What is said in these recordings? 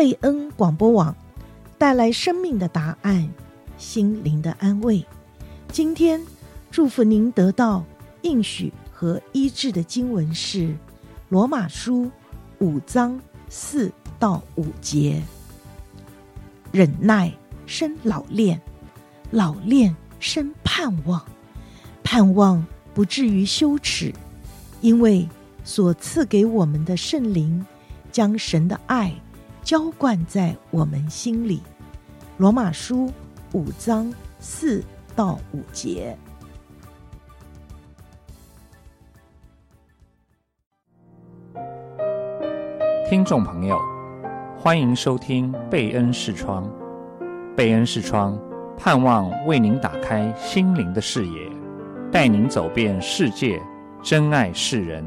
贝恩广播网带来生命的答案，心灵的安慰。今天祝福您得到应许和医治的经文是罗马书五章四到五节。忍耐生老练，老练生盼望，盼望不至于羞耻，因为所赐给我们的圣灵将神的爱浇灌在我们心里。罗马书五章四到五节。听众朋友，欢迎收听贝恩视窗。贝恩视窗，盼望为您打开心灵的视野，带您走遍世界，珍爱世人，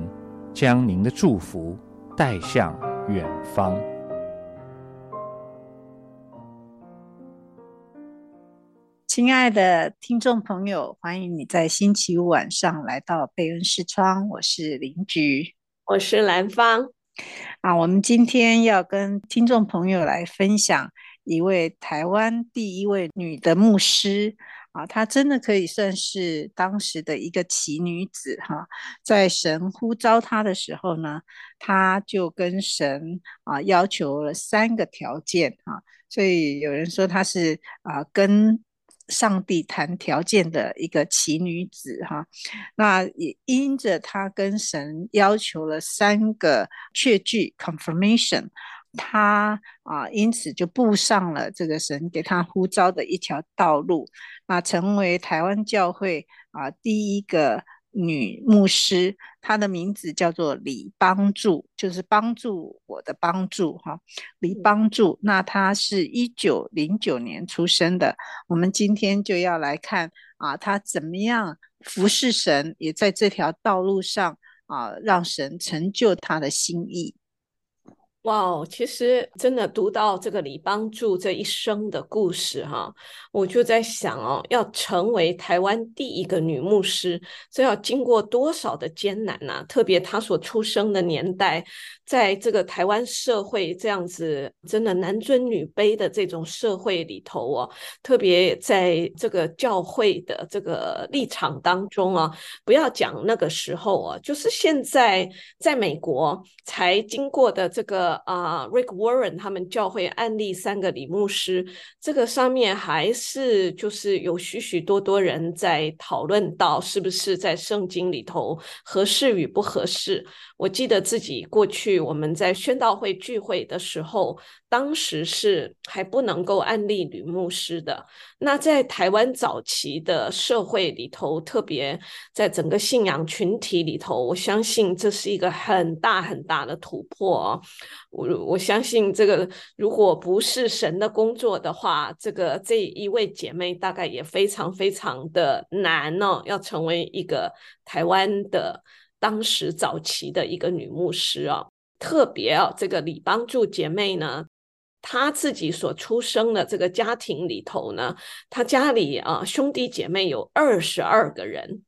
将您的祝福带向远方。亲爱的听众朋友，欢迎你在星期五晚上来到贝恩视窗。我是林菊，我是兰芳。啊，我们今天要跟听众朋友来分享一位台湾第一位女的牧师啊，她真的可以算是当时的一个奇女子哈。在神呼召她的时候呢，她就跟神啊要求了三个条件哈，所以有人说她是啊跟。上帝谈条件的一个奇女子哈，那也因着她跟神要求了三个确据 confirmation，她啊因此就步上了这个神给她呼召的一条道路，那成为台湾教会啊第一个。女牧师，她的名字叫做李帮助，就是帮助我的帮助哈。李帮助，那她是一九零九年出生的。我们今天就要来看啊，她怎么样服侍神，也在这条道路上啊，让神成就她的心意。哇哦，其实真的读到这个李帮助这一生的故事哈，我就在想哦，要成为台湾第一个女牧师，这要经过多少的艰难呐、特别她所出生的年代，在这个台湾社会这样子真的男尊女卑的这种社会里头哦，特别在这个教会的这个立场当中啊，不要讲那个时候啊，就是现在在美国才经过的这个。啊、，Rick Warren 他们教会案例三个李牧师，这个上面还是就是有许许多多人在讨论到是不是在圣经里头合适与不合适。我记得自己过去我们在宣道会聚会的时候，当时是还不能够案例女牧师的。那在台湾早期的社会里头，特别在整个信仰群体里头，我相信这是一个很大很大的突破哦。我我相信这个如果不是神的工作的话，这个这一位姐妹大概也非常非常的难哦，要成为一个台湾的。当时早期的一个女牧师啊，特别啊，这个李帮助姐妹呢，她自己所出生的这个家庭里头呢，她家里啊兄弟姐妹有二十二个人。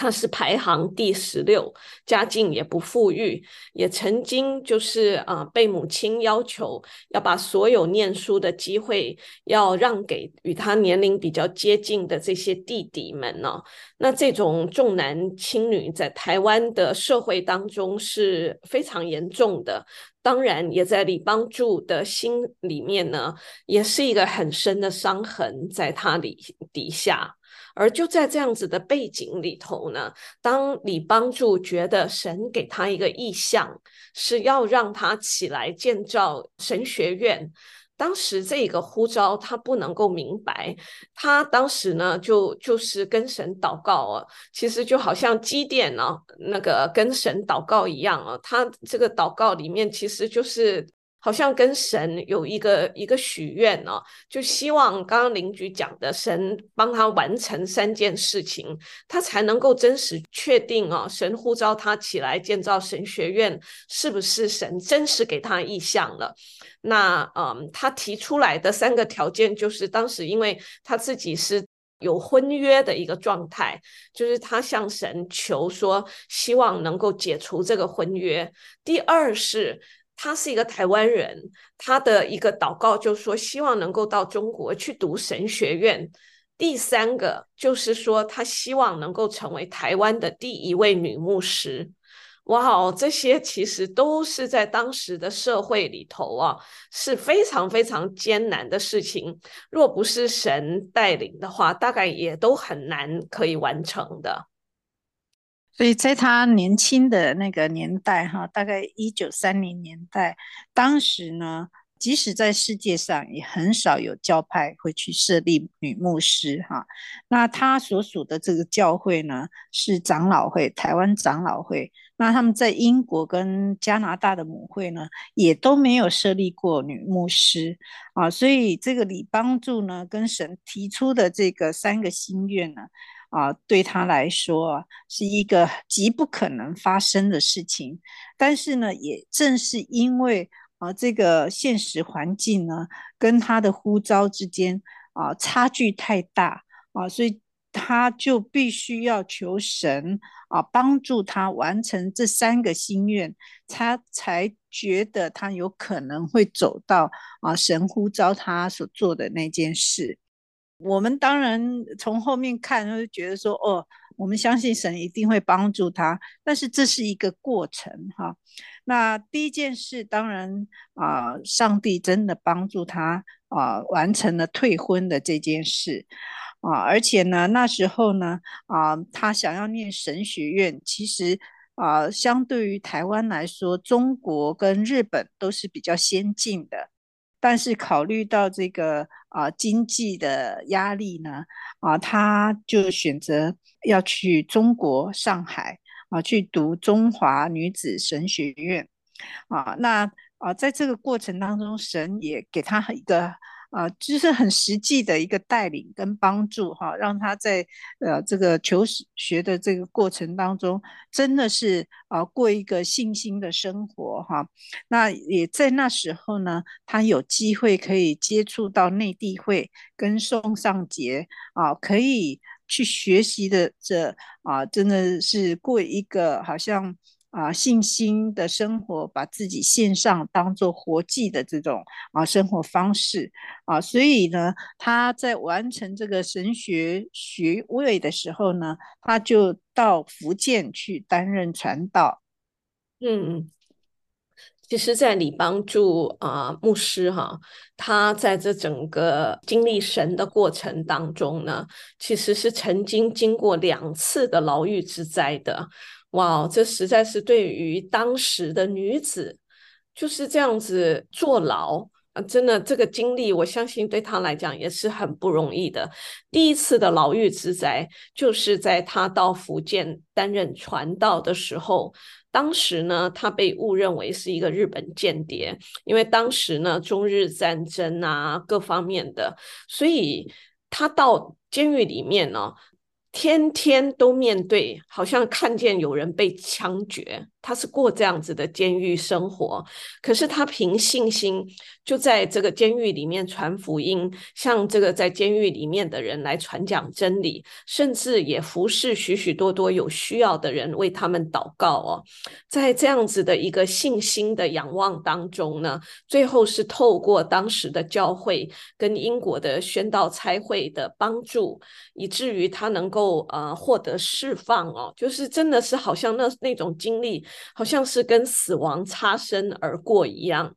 他是排行第十六，家境也不富裕，也曾经就是啊、被母亲要求要把所有念书的机会要让给与他年龄比较接近的这些弟弟们呢。那这种重男轻女在台湾的社会当中是非常严重的，当然也在李帮助的心里面呢，也是一个很深的伤痕在他里底下。而就在这样子的背景里头呢，当李帮助觉得神给他一个意象，是要让他起来建造神学院，当时这个呼召他不能够明白，他当时呢就就是跟神祷告啊，其实就好像基甸呢那个跟神祷告一样啊，他这个祷告里面其实就是。好像跟神有一个一个许愿哦，就希望刚刚邻居讲的，神帮他完成三件事情，他才能够真实确定哦，神呼召他起来建造神学院，是不是神真实给他意向了？那嗯，他提出来的三个条件，就是当时因为他自己是有婚约的一个状态，就是他向神求说，希望能够解除这个婚约。第二是。他是一个台湾人，他的一个祷告就是说，希望能够到中国去读神学院。第三个就是说，他希望能够成为台湾的第一位女牧师。哇哦，这些其实都是在当时的社会里头啊，是非常非常艰难的事情。若不是神带领的话，大概也都很难可以完成的。所以在他年轻的那个年代，哈，大概一九三零年代，当时呢，即使在世界上也很少有教派会去设立女牧师，哈。那他所属的这个教会呢，是长老会，台湾长老会。那他们在英国跟加拿大的母会呢，也都没有设立过女牧师啊。所以这个李帮助呢，跟神提出的这个三个心愿呢。啊，对他来说是一个极不可能发生的事情。但是呢，也正是因为啊，这个现实环境呢，跟他的呼召之间啊差距太大啊，所以他就必须要求神啊帮助他完成这三个心愿，他才觉得他有可能会走到啊神呼召他所做的那件事。我们当然从后面看，就觉得说，哦，我们相信神一定会帮助他，但是这是一个过程哈。那第一件事，当然啊，上帝真的帮助他啊，完成了退婚的这件事啊，而且呢，那时候呢啊，他想要念神学院，其实啊，相对于台湾来说，中国跟日本都是比较先进的。但是考虑到这个啊、经济的压力呢，啊，他就选择要去中国上海啊去读中华女子神学院啊，那啊在这个过程当中，神也给他一个。啊，就是很实际的一个带领跟帮助哈，让他在呃这个求学的这个过程当中，真的是啊过一个信心的生活哈。那也在那时候呢，他有机会可以接触到内地会跟宋尚杰啊，可以去学习的这啊，真的是过一个好像。啊，信心的生活，把自己献上当做活祭的这种啊生活方式啊，所以呢，他在完成这个神学学位的时候呢，他就到福建去担任传道。嗯，其实，在李帮助啊牧师哈，他在这整个经历神的过程当中呢，其实是曾经经过两次的牢狱之灾的。哇，这实在是对于当时的女子就是这样子坐牢啊，真的这个经历，我相信对她来讲也是很不容易的。第一次的牢狱之灾，就是在她到福建担任传道的时候，当时呢，她被误认为是一个日本间谍，因为当时呢，中日战争啊，各方面的，所以她到监狱里面呢。天天都面对，好像看见有人被枪决。他是过这样子的监狱生活，可是他凭信心就在这个监狱里面传福音，向这个在监狱里面的人来传讲真理，甚至也服侍许许多多有需要的人，为他们祷告哦。在这样子的一个信心的仰望当中呢，最后是透过当时的教会跟英国的宣道差会的帮助，以至于他能够呃获得释放哦，就是真的是好像那那种经历。好像是跟死亡擦身而过一样。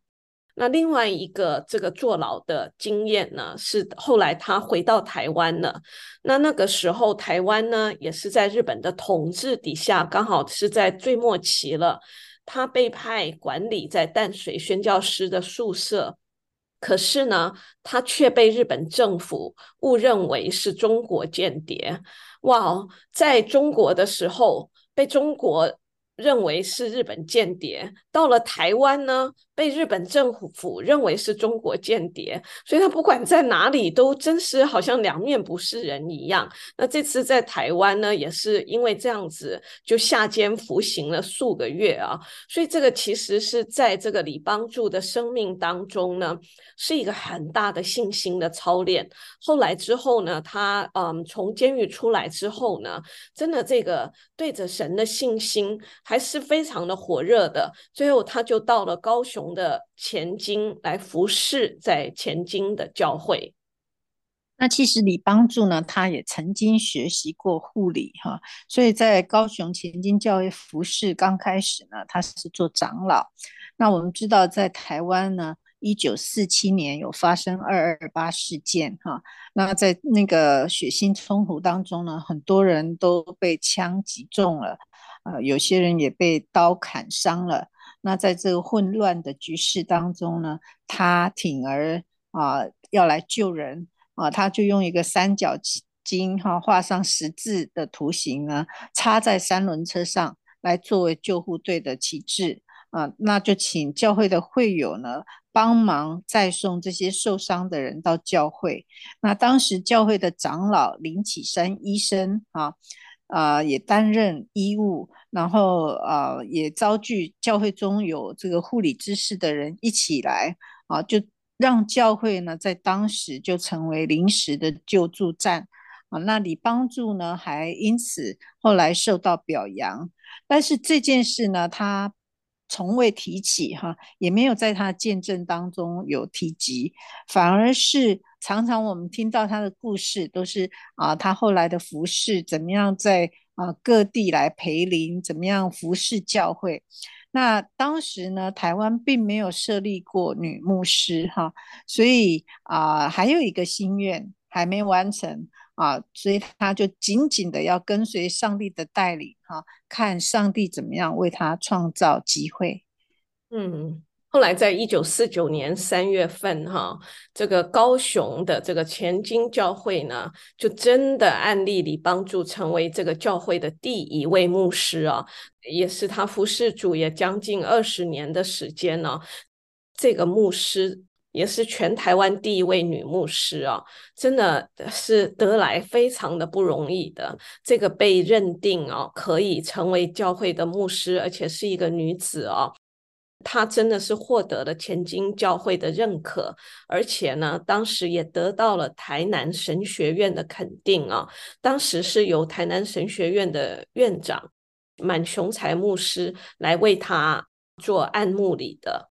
那另外一个这个坐牢的经验呢，是后来他回到台湾了。那那个时候台湾呢，也是在日本的统治底下，刚好是在最末期了。他被派管理在淡水宣教师的宿舍，可是呢，他却被日本政府误认为是中国间谍。哇，在中国的时候被中国。认为是日本间谍，到了台湾呢，被日本政府认为是中国间谍，所以他不管在哪里都真是好像两面不是人一样。那这次在台湾呢，也是因为这样子就下监服刑了数个月啊，所以这个其实是在这个李邦柱的生命当中呢，是一个很大的信心的操练。后来之后呢，他嗯从监狱出来之后呢，真的这个对着神的信心。还是非常的火热的。最后，他就到了高雄的前金来服侍在前金的教会。那其实李帮助呢，他也曾经学习过护理哈，所以在高雄前金教会服侍刚开始呢，他是做长老。那我们知道，在台湾呢，一九四七年有发生二二八事件哈，那在那个血腥冲突当中呢，很多人都被枪击中了，呃，有些人也被刀砍伤了。那在这个混乱的局势当中呢，他挺而啊、要来救人。啊，他就用一个三角巾哈画上十字的图形呢，插在三轮车上来作为救护队的旗帜啊。那就请教会的会友呢帮忙再送这些受伤的人到教会。那当时教会的长老林启山医生啊啊也担任医务，然后啊也遭拒教会中有这个护理知识的人一起来啊就。让教会呢，在当时就成为临时的救助站啊。那李帮助呢，还因此后来受到表扬。但是这件事呢，他从未提起哈，也没有在他的见证当中有提及，反而是常常我们听到他的故事，都是啊，他后来的服侍怎么样在啊各地来陪灵，怎么样服侍教会。那当时呢，台湾并没有设立过女牧师哈，所以啊、还有一个心愿还没完成啊，所以他就紧紧的要跟随上帝的带领哈，看上帝怎么样为他创造机会。嗯。后来，在一九四九年三月份，哈，这个高雄的这个前金教会呢，就真的按例里帮助成为这个教会的第一位牧师啊，也是他服侍主也将近二十年的时间呢。这个牧师也是全台湾第一位女牧师啊，真的是得来非常的不容易的。这个被认定啊，可以成为教会的牧师，而且是一个女子啊。她真的是获得了前金教会的认可，而且呢，当时也得到了台南神学院的肯定啊。当时是由台南神学院的院长满雄才牧师来为他做按牧礼的。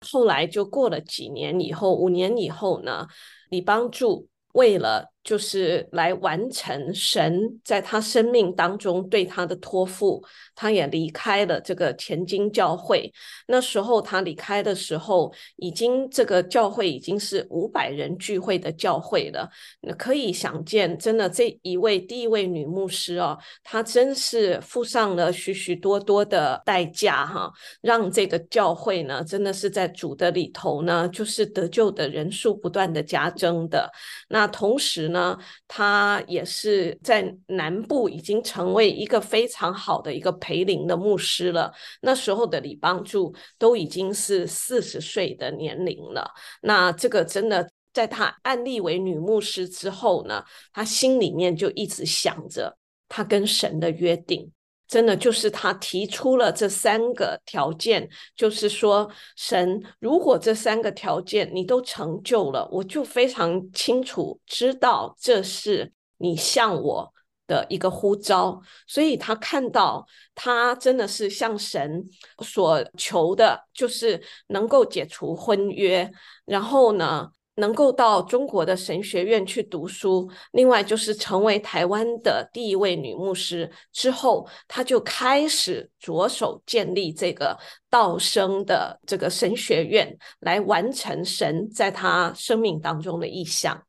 后来就过了几年以后，五年以后呢，李帮助为了。就是来完成神在他生命当中对他的托付，他也离开了这个前金教会。那时候他离开的时候，已经这个教会已经是五百人聚会的教会了。那可以想见，真的这一位第一位女牧师哦，她真是付上了许许多多的代价哈，让这个教会呢，真的是在主的里头呢，就是得救的人数不断的加增的。那同时。呢，他也是在南部已经成为一个非常好的一个培灵的牧师了。那时候的李邦柱都已经是四十岁的年龄了。那这个真的在他案例为女牧师之后呢，他心里面就一直想着他跟神的约定。真的就是他提出了这三个条件，就是说，神如果这三个条件你都成就了，我就非常清楚知道这是你向我的一个呼召。所以他看到他真的是向神所求的，就是能够解除婚约，然后呢，能够到中国的神学院去读书，另外就是成为台湾的第一位女牧师之后，她就开始着手建立这个道生的这个神学院，来完成神在她生命当中的意向。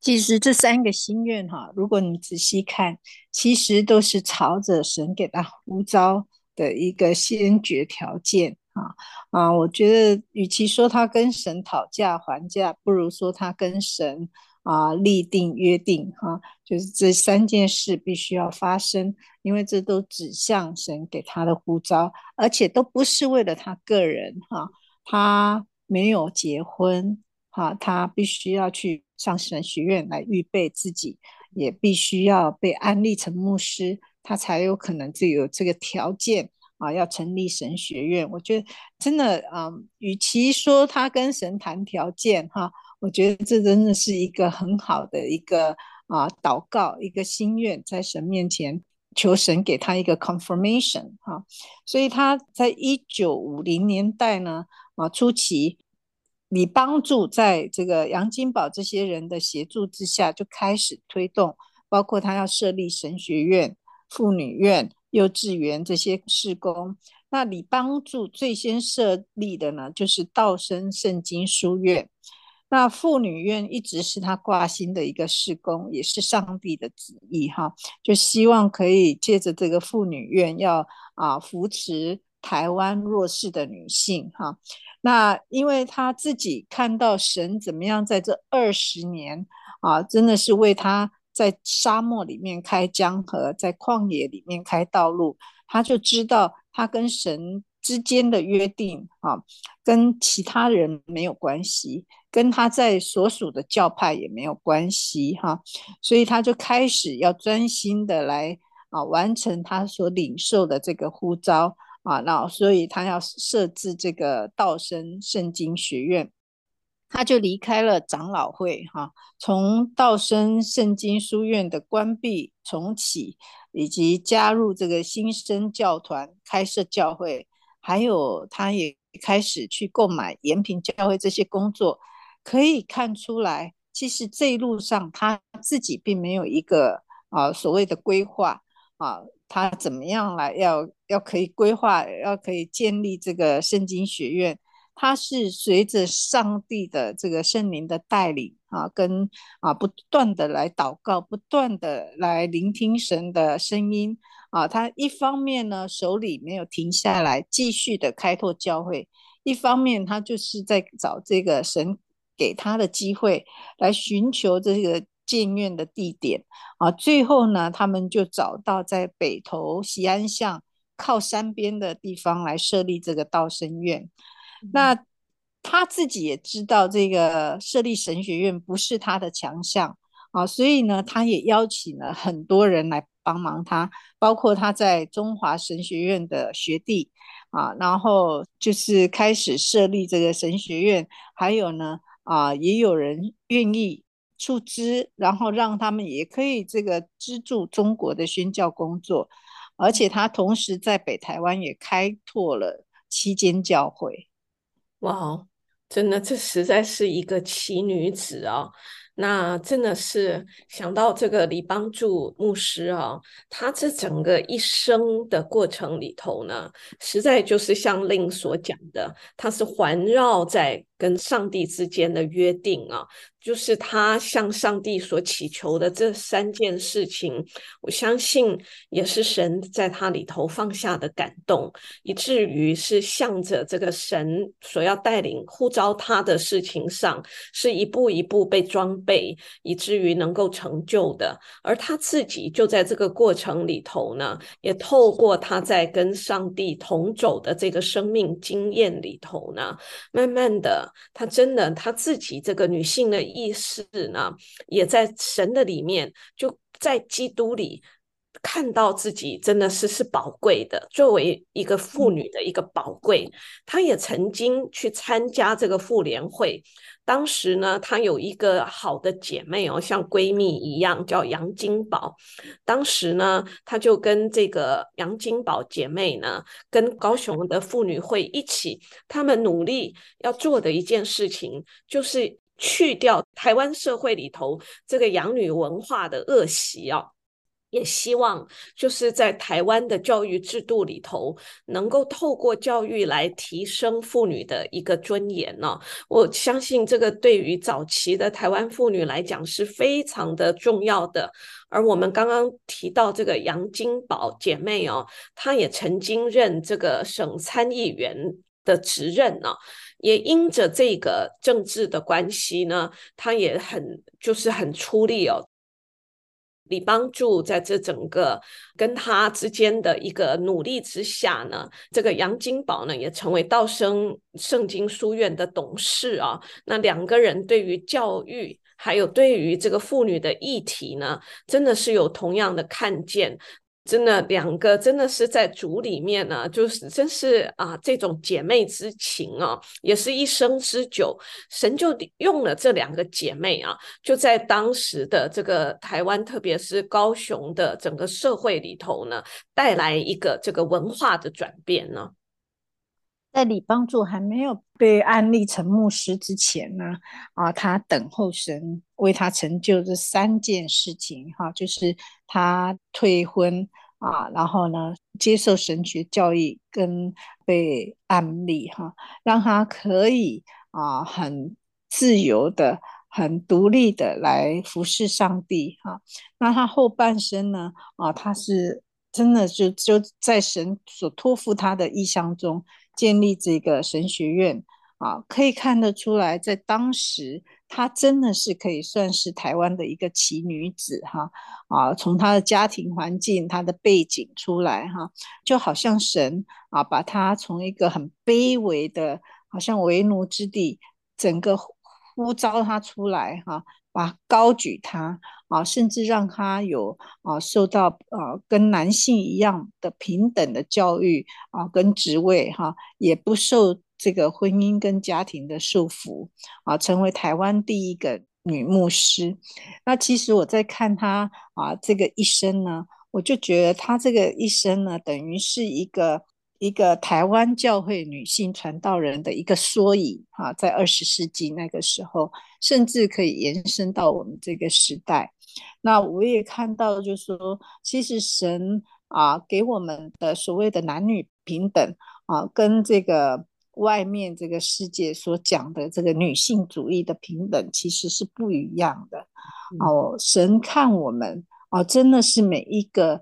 其实这三个心愿哈，如果你仔细看，其实都是朝着神给她呼召的一个先决条件。啊啊！我觉得，与其说他跟神讨价还价，不如说他跟神啊立定约定哈、就是这三件事必须要发生，因为这都指向神给他的呼召，而且都不是为了他个人哈、他没有结婚哈、啊，他必须要去上神学院来预备自己，也必须要被安立成牧师，他才有可能就有这个条件。啊，要成立神学院，我觉得真的啊，与其说他跟神谈条件哈，我觉得这真的是一个很好的一个啊祷告，一个心愿，在神面前求神给他一个 confirmation 哈，所以他在一九五零年代呢啊初期，你帮助在这个杨金宝这些人的协助之下，就开始推动，包括他要设立神学院、妇女院、幼稚园这些事工。那李帮助最先设立的呢，就是道生圣经书院。那妇女院一直是他挂心的一个事工，也是上帝的旨意哈，就希望可以借着这个妇女院要，要啊扶持台湾弱势的女性哈。那因为他自己看到神怎么样在这二十年啊，真的是为他在沙漠里面开江河，在旷野里面开道路，他就知道他跟神之间的约定啊，跟其他人没有关系。跟他在所属的教派也没有关系哈，所以他就开始要专心的来啊完成他所领受的这个呼召啊，那所以他要设置这个道生圣经学院，他就离开了长老会哈，从道生圣经书院的关闭重启，以及加入这个新生教团开设教会，还有他也开始去购买延平教会这些工作。可以看出来，其实这一路上他自己并没有一个啊所谓的规划啊，他怎么样来要要可以规划，要可以建立这个圣经学院，他是随着上帝的这个圣灵的带领啊，跟啊不断的来祷告，不断的来聆听神的声音啊，他一方面呢手里没有停下来，继续的开拓教会，一方面他就是在找这个神。给他的机会来寻求这个建院的地点啊，最后呢，他们就找到在北投西安巷靠山边的地方来设立这个道生院。那他自己也知道这个设立神学院不是他的强项啊，所以呢，他也邀请了很多人来帮忙他，包括他在中华神学院的学弟啊，然后就是开始设立这个神学院，还有呢。啊，也有人愿意出资，然后让他们也可以这个资助中国的宣教工作，而且他同时在北台湾也开拓了七间教会。哇，真的，这实在是一个奇女子哦！那真的是想到这个李帮助牧师啊，他这整个一生的过程里头呢，实在就是像令所讲的，他是环绕在。跟上帝之间的约定啊，就是他向上帝所祈求的这三件事情，我相信也是神在他里头放下的感动，以至于是向着这个神所要带领呼召他的事情上，是一步一步被装备，以至于能够成就的。而他自己就在这个过程里头呢，也透过他在跟上帝同走的这个生命经验里头呢，慢慢的。她真的，她自己这个女性的意识呢，也在神的里面，就在基督里看到自己真的是是宝贵的，作为一个妇女的一个宝贵。她也曾经去参加这个妇联会。当时呢，她有一个好的姐妹哦，像闺蜜一样，叫杨金宝。当时呢，她就跟这个杨金宝姐妹呢，跟高雄的妇女会一起，他们努力要做的一件事情，就是去掉台湾社会里头这个养女文化的恶习啊。也希望就是在台湾的教育制度里头，能够透过教育来提升妇女的一个尊严呢。我相信这个对于早期的台湾妇女来讲是非常的重要的。而我们刚刚提到这个杨金宝姐妹哦，她也曾经任这个省参议员的职任呢，也因着这个政治的关系呢，她也很就是很出力哦。李帮助在这整个跟他之间的一个努力之下呢，这个杨金宝呢也成为道生圣经书院的董事啊。那两个人对于教育，还有对于这个妇女的议题呢，真的是有同样的看见。真的两个真的是在主里面呢，就是真是啊，这种姐妹之情啊，也是一生之久。神就用了这两个姐妹啊，就在当时的这个台湾，特别是高雄的整个社会里头呢，带来一个这个文化的转变呢。在李帮助还没有被安立成牧师之前呢，啊，他等候神为他成就这三件事情，哈，就是他退婚啊，然后呢，接受神学教育跟被安立，哈，让他可以啊很自由的、很独立的来服侍上帝，哈。那他后半生呢，啊，他是真的就就在神所托付他的意象中。建立这个神学院啊，可以看得出来，在当时她真的是可以算是台湾的一个奇女子哈啊，从她的家庭环境、她的背景出来哈，就好像神啊，把她从一个很卑微的，好像为奴之地，整个呼召她出来哈。啊高举他啊，甚至让他有啊受到啊跟男性一样的平等的教育啊，跟职位哈、也不受这个婚姻跟家庭的束缚啊，成为台湾第一个女牧师。那其实我在看他啊这个一生呢，我就觉得他这个一生呢，等于是一个。一个台湾教会女性传道人的一个缩影哈，在二十世纪那个时候，甚至可以延伸到我们这个时代。那我也看到，就是说，其实神啊给我们的所谓的男女平等啊，跟这个外面这个世界所讲的这个女性主义的平等，其实是不一样的。哦，神看我们哦，真的是每一个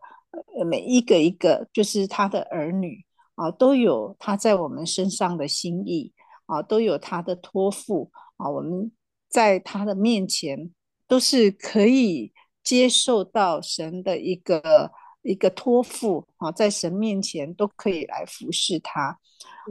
每一个一个，就是他的儿女。啊，都有他在我们身上的心意啊，都有他的托付啊。我们在他的面前都是可以接受到神的一个一个托付啊，在神面前都可以来服侍他，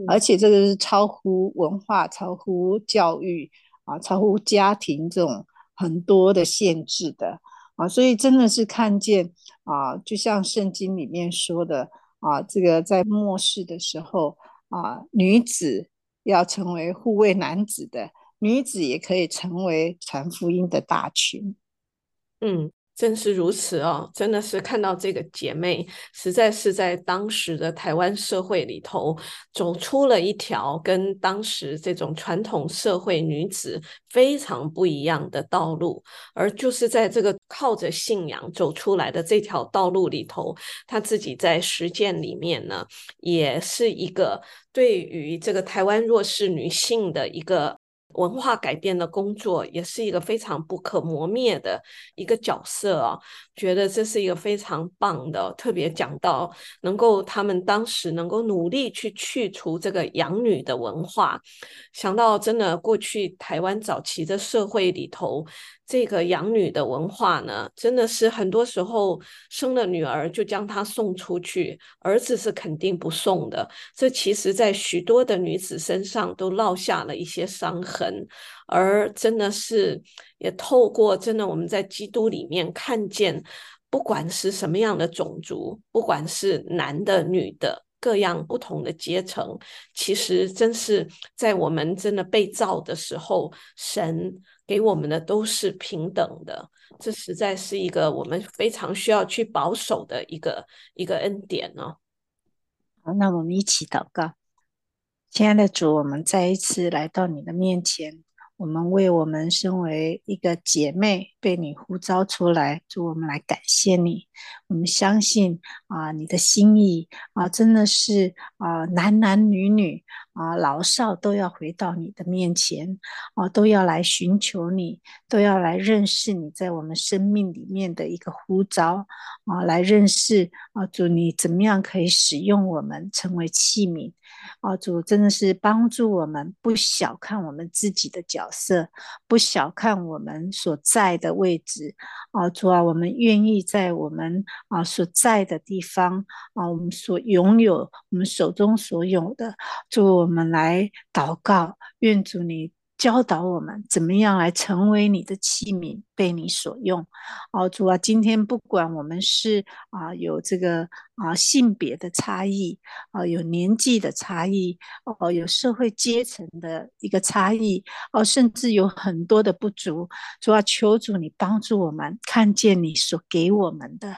而且这个是超乎文化、超乎教育啊、超乎家庭这种很多的限制的啊，所以真的是看见啊，就像圣经里面说的。啊，这个在末世的时候啊，女子要成为护卫男子的，女子也可以成为传福音的大群。嗯。正是如此哦，真的是看到这个姐妹，实在是在当时的台湾社会里头走出了一条跟当时这种传统社会女子非常不一样的道路，而就是在这个靠着信仰走出来的这条道路里头，她自己在实践里面呢，也是一个对于这个台湾弱势女性的一个。文化改变的工作也是一个非常不可磨灭的一个角色啊，觉得这是一个非常棒的，特别讲到能够他们当时能够努力去去除这个养女的文化，想到真的过去台湾早期的社会里头。这个养女的文化呢，真的是很多时候生了女儿就将她送出去，儿子是肯定不送的。这其实在许多的女子身上都烙下了一些伤痕，而真的是也透过真的我们在基督里面看见，不管是什么样的种族，不管是男的女的，各样不同的阶层，其实真是在我们真的被造的时候，神。给我们的都是平等的，这实在是一个我们非常需要去保守的一个一个恩典呢、哦。好，那我们一起祷告，亲爱的主，我们再一次来到你的面前。我们为我们身为一个姐妹被你呼召出来，主，我们来感谢你。我们相信啊，你的心意啊，真的是啊，男男女女啊，老少都要回到你的面前啊，都要来寻求你，都要来认识你在我们生命里面的一个呼召啊，来认识啊，主你怎么样可以使用我们成为器皿。啊，主真的是帮助我们，不小看我们自己的角色，不小看我们所在的位置。啊，主啊，我们愿意在我们啊所在的地方啊，我们所拥有，我们手中所有的，祝我们来祷告，愿主你教导我们怎么样来成为你的器皿，被你所用。哦，主啊，今天不管我们是啊有这个啊性别的差异，啊有年纪的差异，哦有社会阶层的一个差异，哦甚至有很多的不足，主啊，求主你帮助我们看见你所给我们的，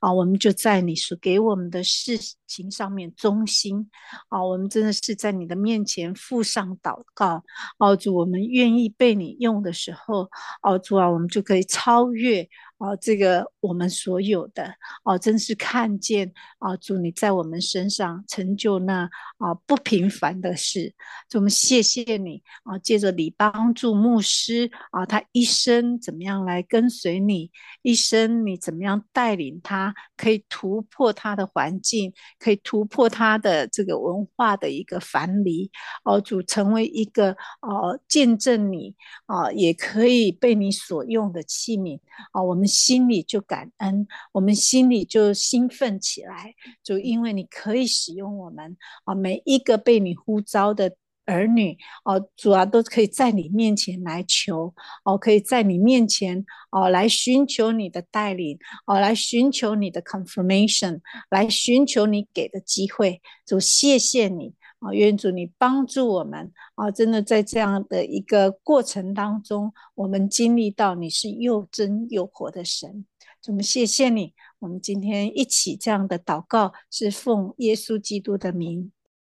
啊我们就在你所给我们的事情上面忠心，啊我们真的是在你的面前附上祷告，哦主，我们愿意被你用的时候，哦主啊，我们就就可以超越。哦，这个我们所有的哦，真是看见啊，主你在我们身上成就那啊不平凡的事，主我们谢谢你啊，借着你帮助牧师啊，他一生怎么样来跟随你，一生你怎么样带领他，可以突破他的环境，可以突破他的这个文化的一个樊篱，哦，主成为一个哦见证你啊，也可以被你所用的器皿啊，我们。心里就感恩，我们心里就兴奋起来，就因为你可以使用我们啊，每一个被你呼召的儿女哦，主啊，都可以在你面前来求哦，可以在你面前哦来寻求你的带领哦，来寻求你的 confirmation，来寻求你给的机会，主谢谢你。啊，愿主你帮助我们啊！真的在这样的一个过程当中，我们经历到你是又真又活的神。我们谢谢你，我们今天一起这样的祷告，是奉耶稣基督的名，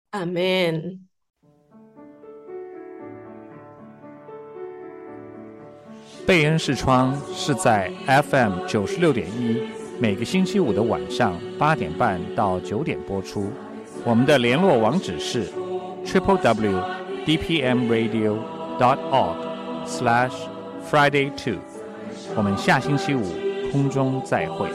阿门。贝恩视窗是在 FM 九十六点一，每个星期五的晚上八点半到九点播出。我们的联络网址是 triple w d p m radio dot org slash friday two。我们下星期五空中再会。